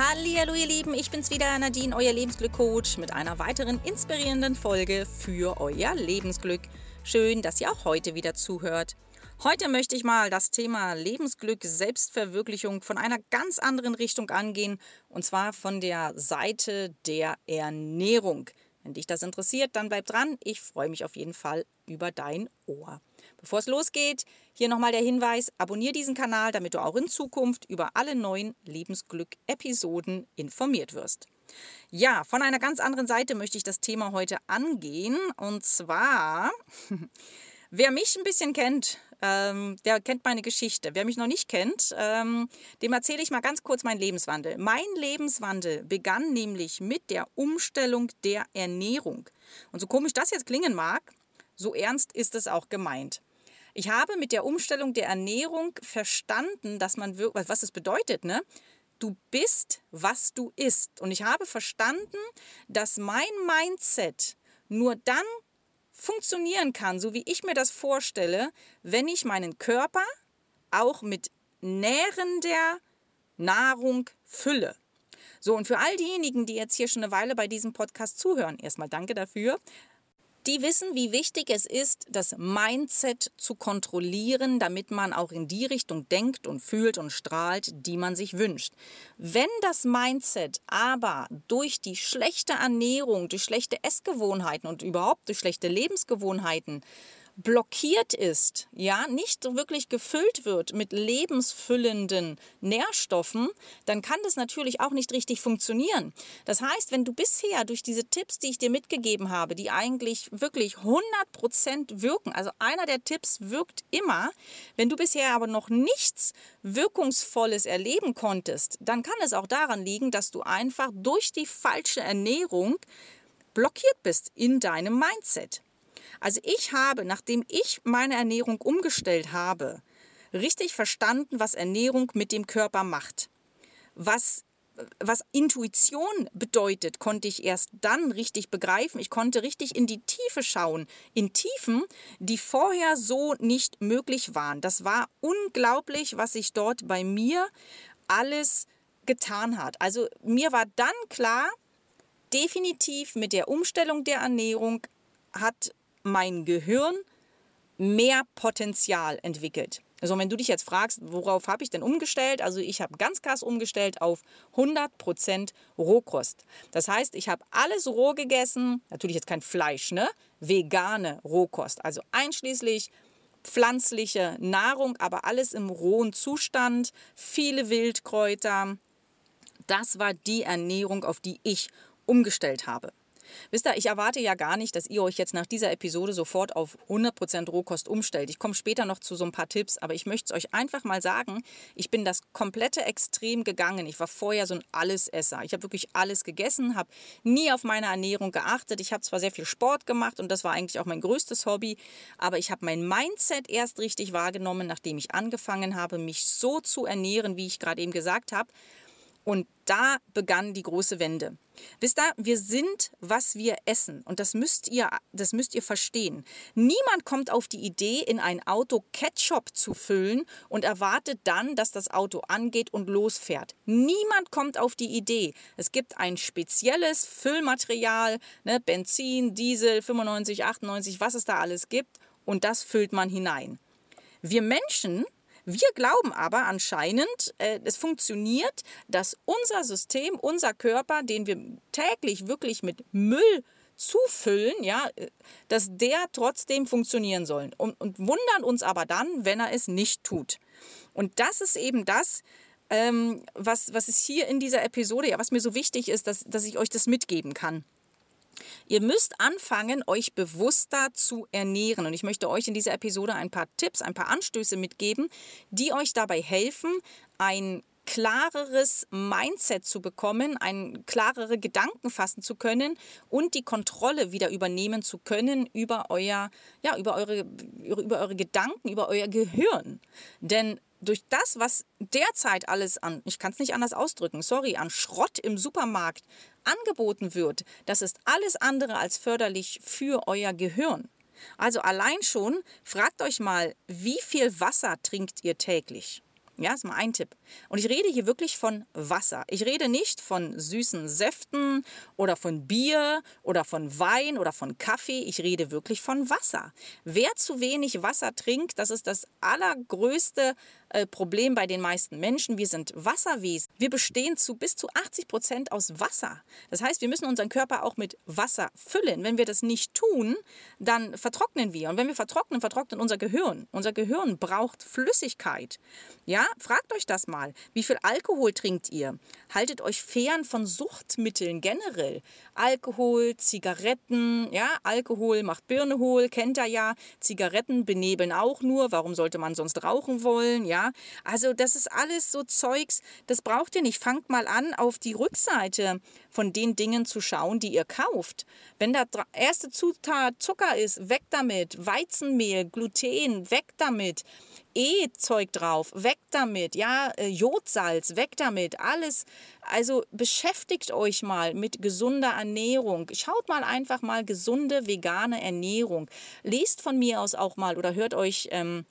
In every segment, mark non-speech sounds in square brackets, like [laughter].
Hallo ihr Lieben, ich bin's wieder, Nadine, euer Lebensglück-Coach mit einer weiteren inspirierenden Folge für euer Lebensglück. Schön, dass ihr auch heute wieder zuhört. Heute möchte ich mal das Thema Lebensglück, Selbstverwirklichung von einer ganz anderen Richtung angehen, und zwar von der Seite der Ernährung. Wenn dich das interessiert, dann bleib dran. Ich freue mich auf jeden Fall über dein Ohr. Bevor es losgeht, hier nochmal der Hinweis, abonniere diesen Kanal, damit du auch in Zukunft über alle neuen Lebensglück-Episoden informiert wirst. Ja, von einer ganz anderen Seite möchte ich das Thema heute angehen. Und zwar, [laughs] wer mich ein bisschen kennt, ähm, der kennt meine Geschichte. Wer mich noch nicht kennt, ähm, dem erzähle ich mal ganz kurz meinen Lebenswandel. Mein Lebenswandel begann nämlich mit der Umstellung der Ernährung. Und so komisch das jetzt klingen mag, so ernst ist es auch gemeint. Ich habe mit der Umstellung der Ernährung verstanden, dass man was es bedeutet, ne? Du bist, was du isst. Und ich habe verstanden, dass mein Mindset nur dann funktionieren kann, so wie ich mir das vorstelle, wenn ich meinen Körper auch mit nährender Nahrung fülle. So, und für all diejenigen, die jetzt hier schon eine Weile bei diesem Podcast zuhören, erstmal danke dafür die wissen, wie wichtig es ist, das Mindset zu kontrollieren, damit man auch in die Richtung denkt und fühlt und strahlt, die man sich wünscht. Wenn das Mindset aber durch die schlechte Ernährung, durch schlechte Essgewohnheiten und überhaupt durch schlechte Lebensgewohnheiten blockiert ist, ja, nicht wirklich gefüllt wird mit lebensfüllenden Nährstoffen, dann kann das natürlich auch nicht richtig funktionieren. Das heißt, wenn du bisher durch diese Tipps, die ich dir mitgegeben habe, die eigentlich wirklich 100% wirken, also einer der Tipps wirkt immer, wenn du bisher aber noch nichts Wirkungsvolles erleben konntest, dann kann es auch daran liegen, dass du einfach durch die falsche Ernährung blockiert bist in deinem Mindset. Also ich habe, nachdem ich meine Ernährung umgestellt habe, richtig verstanden, was Ernährung mit dem Körper macht. Was was Intuition bedeutet, konnte ich erst dann richtig begreifen. Ich konnte richtig in die Tiefe schauen, in Tiefen, die vorher so nicht möglich waren. Das war unglaublich, was sich dort bei mir alles getan hat. Also mir war dann klar, definitiv mit der Umstellung der Ernährung hat mein Gehirn mehr Potenzial entwickelt. Also wenn du dich jetzt fragst, worauf habe ich denn umgestellt? Also ich habe ganz krass umgestellt auf 100% Rohkost. Das heißt, ich habe alles roh gegessen, natürlich jetzt kein Fleisch, ne? Vegane Rohkost, also einschließlich pflanzliche Nahrung, aber alles im rohen Zustand, viele Wildkräuter. Das war die Ernährung, auf die ich umgestellt habe. Wisst ihr, ich erwarte ja gar nicht, dass ihr euch jetzt nach dieser Episode sofort auf 100% Rohkost umstellt. Ich komme später noch zu so ein paar Tipps, aber ich möchte es euch einfach mal sagen, ich bin das komplette Extrem gegangen. Ich war vorher so ein Allesesser. Ich habe wirklich alles gegessen, habe nie auf meine Ernährung geachtet. Ich habe zwar sehr viel Sport gemacht und das war eigentlich auch mein größtes Hobby, aber ich habe mein Mindset erst richtig wahrgenommen, nachdem ich angefangen habe, mich so zu ernähren, wie ich gerade eben gesagt habe. Und da begann die große Wende. Wisst ihr, wir sind, was wir essen. Und das müsst ihr, das müsst ihr verstehen. Niemand kommt auf die Idee, in ein Auto Ketchup zu füllen und erwartet dann, dass das Auto angeht und losfährt. Niemand kommt auf die Idee. Es gibt ein spezielles Füllmaterial, ne, Benzin, Diesel, 95, 98, was es da alles gibt. Und das füllt man hinein. Wir Menschen wir glauben aber anscheinend, äh, es funktioniert, dass unser System, unser Körper, den wir täglich wirklich mit Müll zufüllen, ja, äh, dass der trotzdem funktionieren soll. Und, und wundern uns aber dann, wenn er es nicht tut. Und das ist eben das, ähm, was, was es hier in dieser Episode, ja, was mir so wichtig ist, dass, dass ich euch das mitgeben kann. Ihr müsst anfangen, euch bewusster zu ernähren. Und ich möchte euch in dieser Episode ein paar Tipps, ein paar Anstöße mitgeben, die euch dabei helfen, ein klareres Mindset zu bekommen, ein klarere Gedanken fassen zu können und die Kontrolle wieder übernehmen zu können über euer, ja, über eure, über eure Gedanken, über euer Gehirn. Denn durch das, was derzeit alles an, ich kann es nicht anders ausdrücken, sorry, an Schrott im Supermarkt angeboten wird, das ist alles andere als förderlich für euer Gehirn. Also allein schon, fragt euch mal, wie viel Wasser trinkt ihr täglich? Ja, ist mal ein Tipp. Und ich rede hier wirklich von Wasser. Ich rede nicht von süßen Säften oder von Bier oder von Wein oder von Kaffee. Ich rede wirklich von Wasser. Wer zu wenig Wasser trinkt, das ist das allergrößte äh, Problem bei den meisten Menschen. Wir sind Wasserwesen. Wir bestehen zu bis zu 80 Prozent aus Wasser. Das heißt, wir müssen unseren Körper auch mit Wasser füllen. Wenn wir das nicht tun, dann vertrocknen wir. Und wenn wir vertrocknen, vertrocknet unser Gehirn. Unser Gehirn braucht Flüssigkeit. Ja, fragt euch das mal. Wie viel Alkohol trinkt ihr? Haltet euch fern von Suchtmitteln generell. Alkohol, Zigaretten, ja, Alkohol macht Birne hohl, kennt ihr ja. Zigaretten benebeln auch nur. Warum sollte man sonst rauchen wollen? Ja, also das ist alles so Zeugs, das braucht ihr nicht. Fangt mal an, auf die Rückseite von den Dingen zu schauen, die ihr kauft. Wenn da erste Zutat Zucker ist, weg damit. Weizenmehl, Gluten, weg damit. E-Zeug drauf, weg damit, ja, äh, Jodsalz, weg damit, alles. Also beschäftigt euch mal mit gesunder Ernährung. Schaut mal einfach mal gesunde vegane Ernährung. Lest von mir aus auch mal oder hört euch ähm,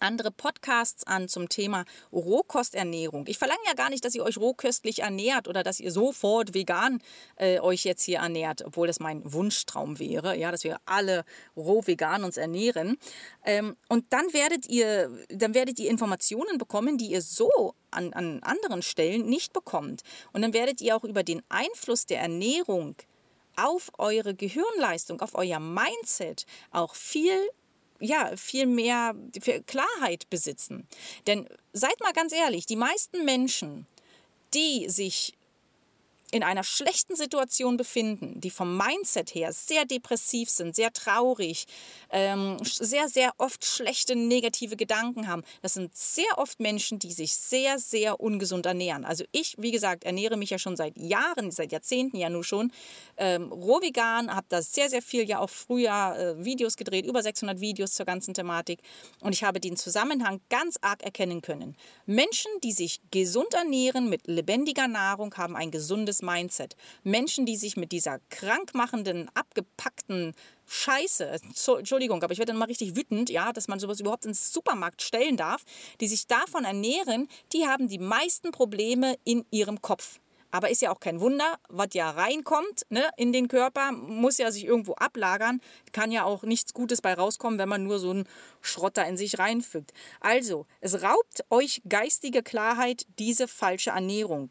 andere Podcasts an zum Thema Rohkosternährung. Ich verlange ja gar nicht, dass ihr euch rohköstlich ernährt oder dass ihr sofort vegan äh, euch jetzt hier ernährt, obwohl das mein Wunschtraum wäre, ja, dass wir alle roh vegan uns ernähren. Ähm, und dann werdet ihr, dann werdet ihr Informationen bekommen, die ihr so an, an anderen Stellen nicht bekommt. Und dann werdet ihr auch über den Einfluss der Ernährung auf eure Gehirnleistung, auf euer Mindset auch viel ja, viel mehr Klarheit besitzen. Denn seid mal ganz ehrlich, die meisten Menschen, die sich in einer schlechten Situation befinden, die vom Mindset her sehr depressiv sind, sehr traurig, ähm, sehr, sehr oft schlechte negative Gedanken haben, das sind sehr oft Menschen, die sich sehr, sehr ungesund ernähren. Also ich, wie gesagt, ernähre mich ja schon seit Jahren, seit Jahrzehnten ja nur schon, ähm, roh vegan, habe da sehr, sehr viel ja auch früher äh, Videos gedreht, über 600 Videos zur ganzen Thematik und ich habe den Zusammenhang ganz arg erkennen können. Menschen, die sich gesund ernähren mit lebendiger Nahrung, haben ein gesundes Mindset. Menschen, die sich mit dieser krankmachenden, abgepackten Scheiße, Entschuldigung, aber ich werde dann mal richtig wütend, ja, dass man sowas überhaupt ins Supermarkt stellen darf, die sich davon ernähren, die haben die meisten Probleme in ihrem Kopf. Aber ist ja auch kein Wunder, was ja reinkommt ne, in den Körper, muss ja sich irgendwo ablagern. Kann ja auch nichts Gutes bei rauskommen, wenn man nur so einen Schrotter in sich reinfügt. Also, es raubt euch geistige Klarheit, diese falsche Ernährung.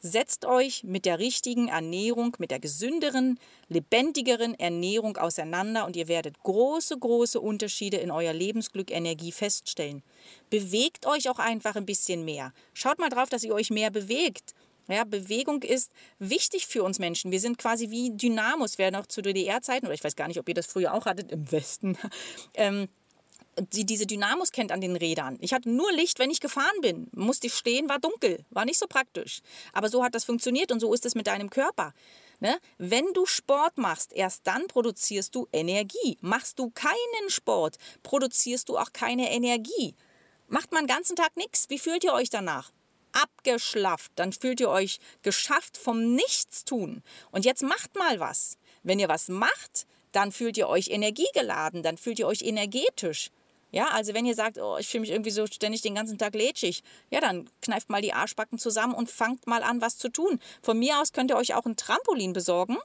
Setzt euch mit der richtigen Ernährung, mit der gesünderen, lebendigeren Ernährung auseinander und ihr werdet große, große Unterschiede in euer Lebensglück, Energie feststellen. Bewegt euch auch einfach ein bisschen mehr. Schaut mal drauf, dass ihr euch mehr bewegt. Ja, Bewegung ist wichtig für uns Menschen. Wir sind quasi wie Dynamos, wer noch zu DDR-Zeiten, oder ich weiß gar nicht, ob ihr das früher auch hattet, im Westen, [laughs] ähm, die diese Dynamos kennt an den Rädern. Ich hatte nur Licht, wenn ich gefahren bin. Musste ich stehen, war dunkel. War nicht so praktisch. Aber so hat das funktioniert und so ist es mit deinem Körper. Ne? Wenn du Sport machst, erst dann produzierst du Energie. Machst du keinen Sport, produzierst du auch keine Energie. Macht man den ganzen Tag nichts. Wie fühlt ihr euch danach? abgeschlafft, dann fühlt ihr euch geschafft vom Nichtstun. Und jetzt macht mal was. Wenn ihr was macht, dann fühlt ihr euch energiegeladen, dann fühlt ihr euch energetisch. Ja, also wenn ihr sagt, oh, ich fühle mich irgendwie so ständig den ganzen Tag lätschig, ja, dann kneift mal die Arschbacken zusammen und fangt mal an, was zu tun. Von mir aus könnt ihr euch auch ein Trampolin besorgen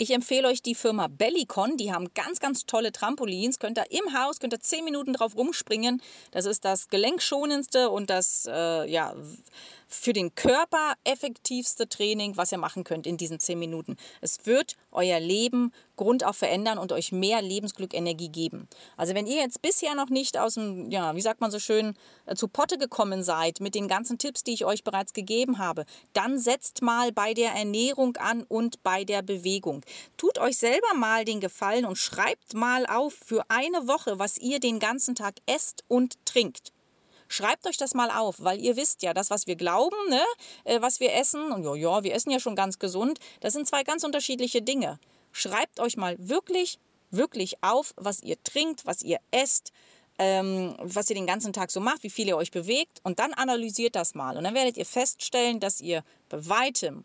ich empfehle euch die Firma Bellicon. Die haben ganz, ganz tolle Trampolins. Könnt ihr im Haus, könnt ihr zehn Minuten drauf rumspringen. Das ist das gelenkschonendste und das, äh, ja, für den Körper effektivste Training, was ihr machen könnt in diesen zehn Minuten. Es wird euer Leben grundauf verändern und euch mehr Lebensglück, Energie geben. Also wenn ihr jetzt bisher noch nicht aus dem, ja, wie sagt man so schön, äh, zu Potte gekommen seid mit den ganzen Tipps, die ich euch bereits gegeben habe, dann setzt mal bei der Ernährung an und bei der Bewegung. Tut euch selber mal den Gefallen und schreibt mal auf für eine Woche, was ihr den ganzen Tag esst und trinkt. Schreibt euch das mal auf, weil ihr wisst ja, das, was wir glauben, ne, äh, was wir essen, und ja, ja, wir essen ja schon ganz gesund, das sind zwei ganz unterschiedliche Dinge. Schreibt euch mal wirklich, wirklich auf, was ihr trinkt, was ihr esst, ähm, was ihr den ganzen Tag so macht, wie viel ihr euch bewegt und dann analysiert das mal. Und dann werdet ihr feststellen, dass ihr bei weitem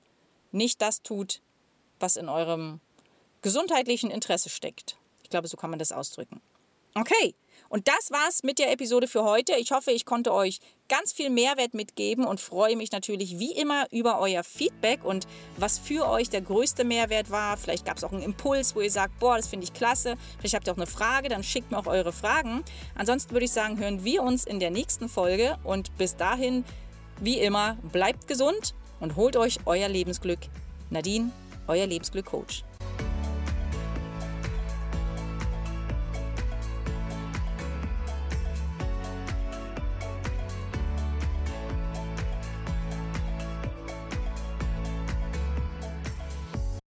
nicht das tut, was in eurem gesundheitlichen Interesse steckt. Ich glaube, so kann man das ausdrücken. Okay, Und das war's mit der Episode für heute. Ich hoffe, ich konnte euch ganz viel Mehrwert mitgeben und freue mich natürlich wie immer über euer Feedback und was für euch der größte Mehrwert war. Vielleicht gab es auch einen Impuls, wo ihr sagt, boah, das finde ich klasse. Vielleicht habt ihr auch eine Frage, dann schickt mir auch eure Fragen. Ansonsten würde ich sagen, hören wir uns in der nächsten Folge und bis dahin, wie immer, bleibt gesund und holt euch euer Lebensglück. Nadine, euer Lebensglück-Coach.